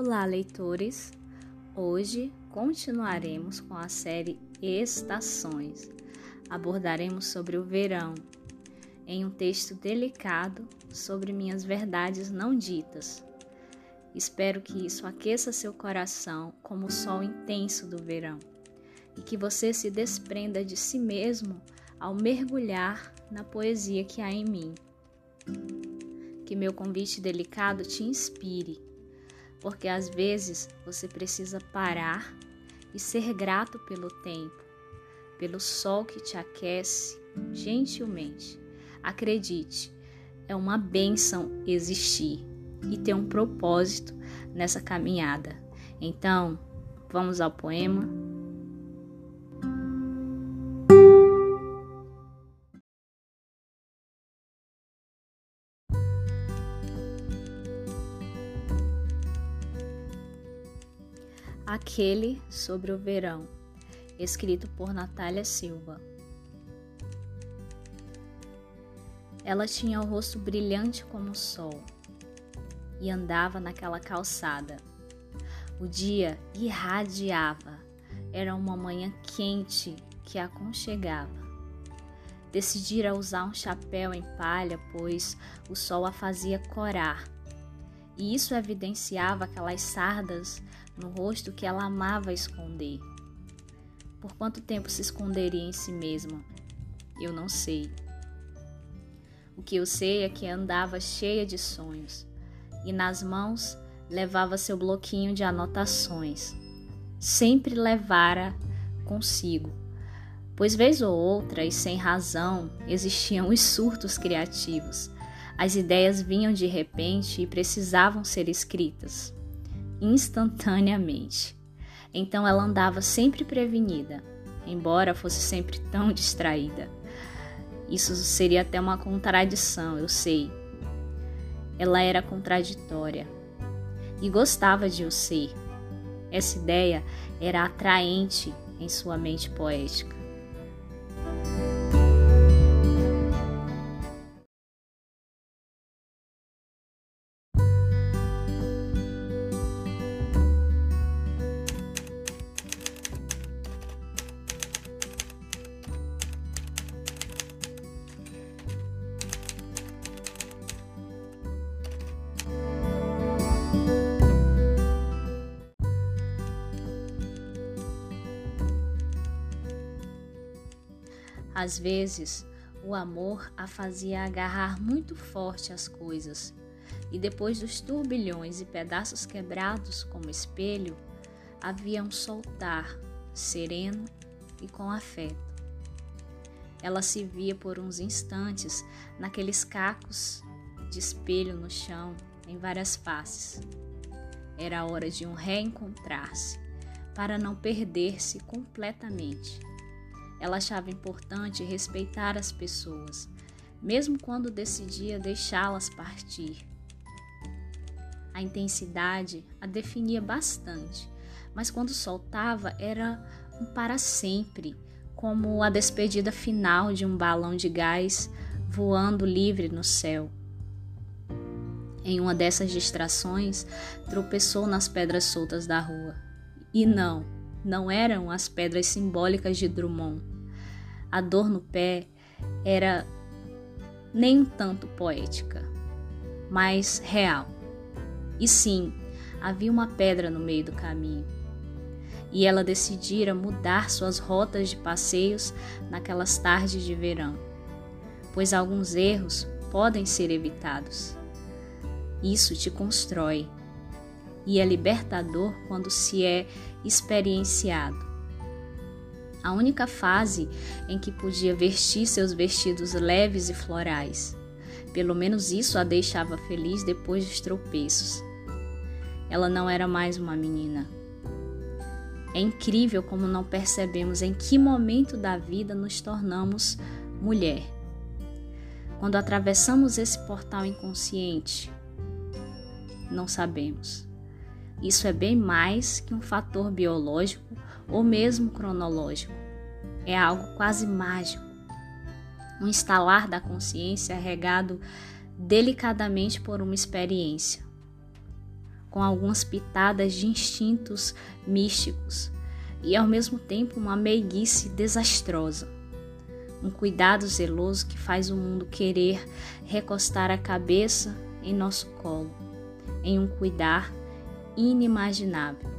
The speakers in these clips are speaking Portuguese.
Olá, leitores! Hoje continuaremos com a série Estações. Abordaremos sobre o verão, em um texto delicado sobre minhas verdades não ditas. Espero que isso aqueça seu coração como o sol intenso do verão e que você se desprenda de si mesmo ao mergulhar na poesia que há em mim. Que meu convite delicado te inspire porque às vezes você precisa parar e ser grato pelo tempo, pelo sol que te aquece gentilmente. Acredite, é uma benção existir e ter um propósito nessa caminhada. Então, vamos ao poema. Aquele sobre o verão, escrito por Natália Silva. Ela tinha o rosto brilhante como o sol e andava naquela calçada. O dia irradiava, era uma manhã quente que a aconchegava. Decidira usar um chapéu em palha, pois o sol a fazia corar, e isso evidenciava aquelas sardas no rosto que ela amava esconder. Por quanto tempo se esconderia em si mesma? Eu não sei. O que eu sei é que andava cheia de sonhos e nas mãos levava seu bloquinho de anotações. Sempre levara consigo, pois vez ou outra e sem razão existiam os surtos criativos. As ideias vinham de repente e precisavam ser escritas instantaneamente. Então ela andava sempre prevenida, embora fosse sempre tão distraída. Isso seria até uma contradição, eu sei. Ela era contraditória e gostava de o ser. Essa ideia era atraente em sua mente poética. Às vezes, o amor a fazia agarrar muito forte as coisas, e depois dos turbilhões e pedaços quebrados como espelho, havia um soltar, sereno e com afeto. Ela se via por uns instantes naqueles cacos de espelho no chão, em várias faces. Era hora de um reencontrar-se, para não perder-se completamente ela achava importante respeitar as pessoas, mesmo quando decidia deixá-las partir. A intensidade a definia bastante, mas quando soltava era um para sempre, como a despedida final de um balão de gás voando livre no céu. Em uma dessas distrações, tropeçou nas pedras soltas da rua. E não, não eram as pedras simbólicas de Drummond. A dor no pé era nem um tanto poética, mas real. E sim, havia uma pedra no meio do caminho. E ela decidira mudar suas rotas de passeios naquelas tardes de verão, pois alguns erros podem ser evitados. Isso te constrói e é libertador quando se é experienciado. A única fase em que podia vestir seus vestidos leves e florais. Pelo menos isso a deixava feliz depois dos tropeços. Ela não era mais uma menina. É incrível como não percebemos em que momento da vida nos tornamos mulher. Quando atravessamos esse portal inconsciente, não sabemos. Isso é bem mais que um fator biológico ou mesmo cronológico. É algo quase mágico. Um instalar da consciência regado delicadamente por uma experiência. com algumas pitadas de instintos místicos e ao mesmo tempo uma meiguice desastrosa. Um cuidado zeloso que faz o mundo querer recostar a cabeça em nosso colo, em um cuidar inimaginável.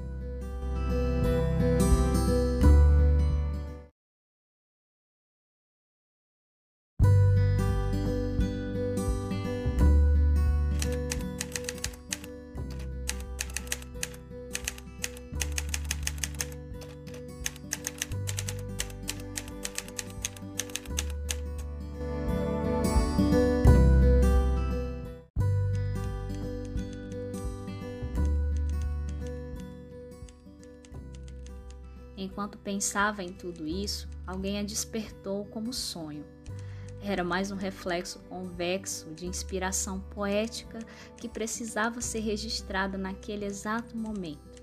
Enquanto pensava em tudo isso, alguém a despertou como sonho. Era mais um reflexo convexo de inspiração poética que precisava ser registrada naquele exato momento.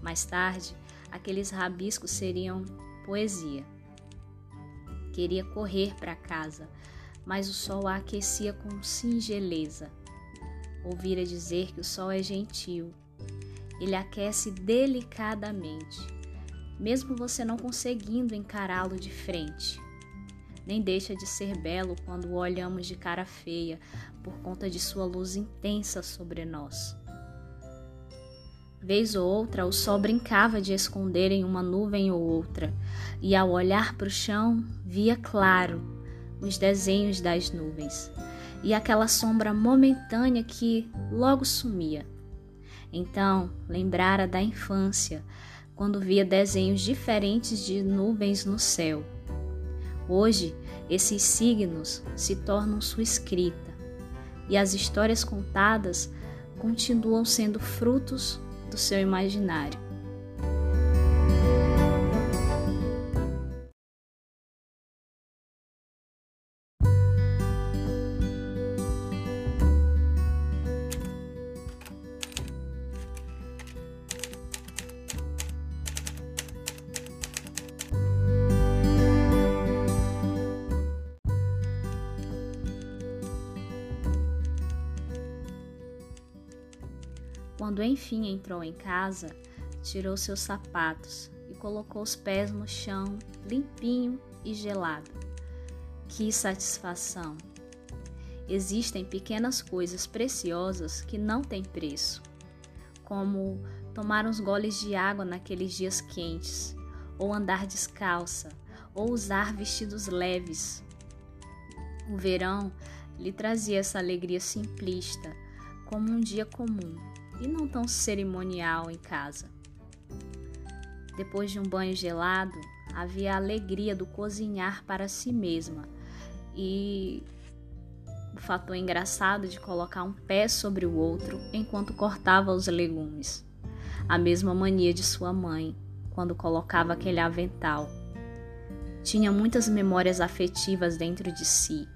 Mais tarde, aqueles rabiscos seriam poesia. Queria correr para casa, mas o sol a aquecia com singeleza. Ouvira dizer que o sol é gentil. Ele aquece delicadamente mesmo você não conseguindo encará-lo de frente. Nem deixa de ser belo quando o olhamos de cara feia por conta de sua luz intensa sobre nós. Vez ou outra, o sol brincava de esconder em uma nuvem ou outra, e ao olhar para o chão, via claro os desenhos das nuvens e aquela sombra momentânea que logo sumia. Então, lembrara da infância, quando via desenhos diferentes de nuvens no céu. Hoje, esses signos se tornam sua escrita e as histórias contadas continuam sendo frutos do seu imaginário. Quando enfim entrou em casa, tirou seus sapatos e colocou os pés no chão, limpinho e gelado. Que satisfação! Existem pequenas coisas preciosas que não têm preço, como tomar uns goles de água naqueles dias quentes, ou andar descalça, ou usar vestidos leves. O verão lhe trazia essa alegria simplista, como um dia comum e não tão cerimonial em casa. Depois de um banho gelado, havia a alegria do cozinhar para si mesma e o fator engraçado de colocar um pé sobre o outro enquanto cortava os legumes. A mesma mania de sua mãe quando colocava aquele avental. Tinha muitas memórias afetivas dentro de si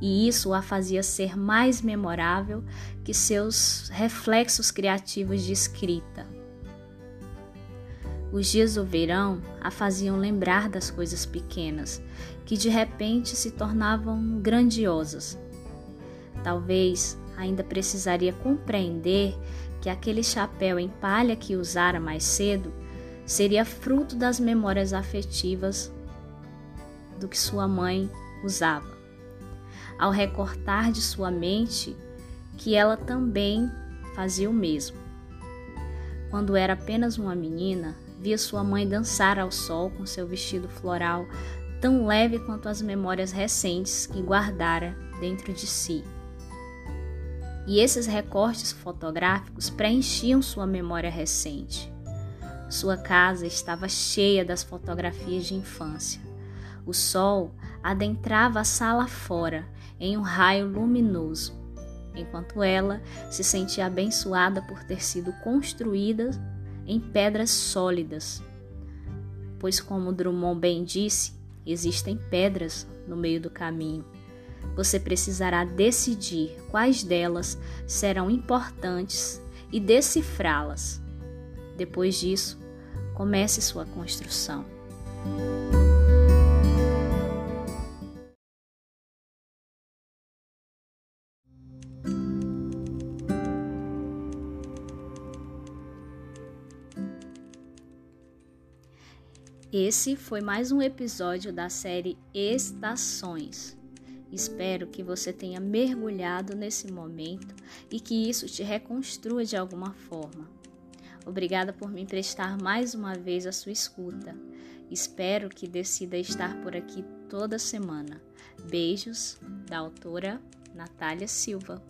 e isso a fazia ser mais memorável que seus reflexos criativos de escrita. Os dias do verão a faziam lembrar das coisas pequenas, que de repente se tornavam grandiosas. Talvez ainda precisaria compreender que aquele chapéu em palha que usara mais cedo seria fruto das memórias afetivas do que sua mãe usava ao recortar de sua mente que ela também fazia o mesmo. Quando era apenas uma menina, via sua mãe dançar ao sol com seu vestido floral tão leve quanto as memórias recentes que guardara dentro de si. E esses recortes fotográficos preenchiam sua memória recente. Sua casa estava cheia das fotografias de infância. O sol adentrava a sala fora em um raio luminoso, enquanto ela se sentia abençoada por ter sido construída em pedras sólidas. Pois, como Drummond bem disse, existem pedras no meio do caminho. Você precisará decidir quais delas serão importantes e decifrá-las. Depois disso, comece sua construção. Esse foi mais um episódio da série Estações. Espero que você tenha mergulhado nesse momento e que isso te reconstrua de alguma forma. Obrigada por me emprestar mais uma vez a sua escuta. Espero que decida estar por aqui toda semana. Beijos da autora Natália Silva.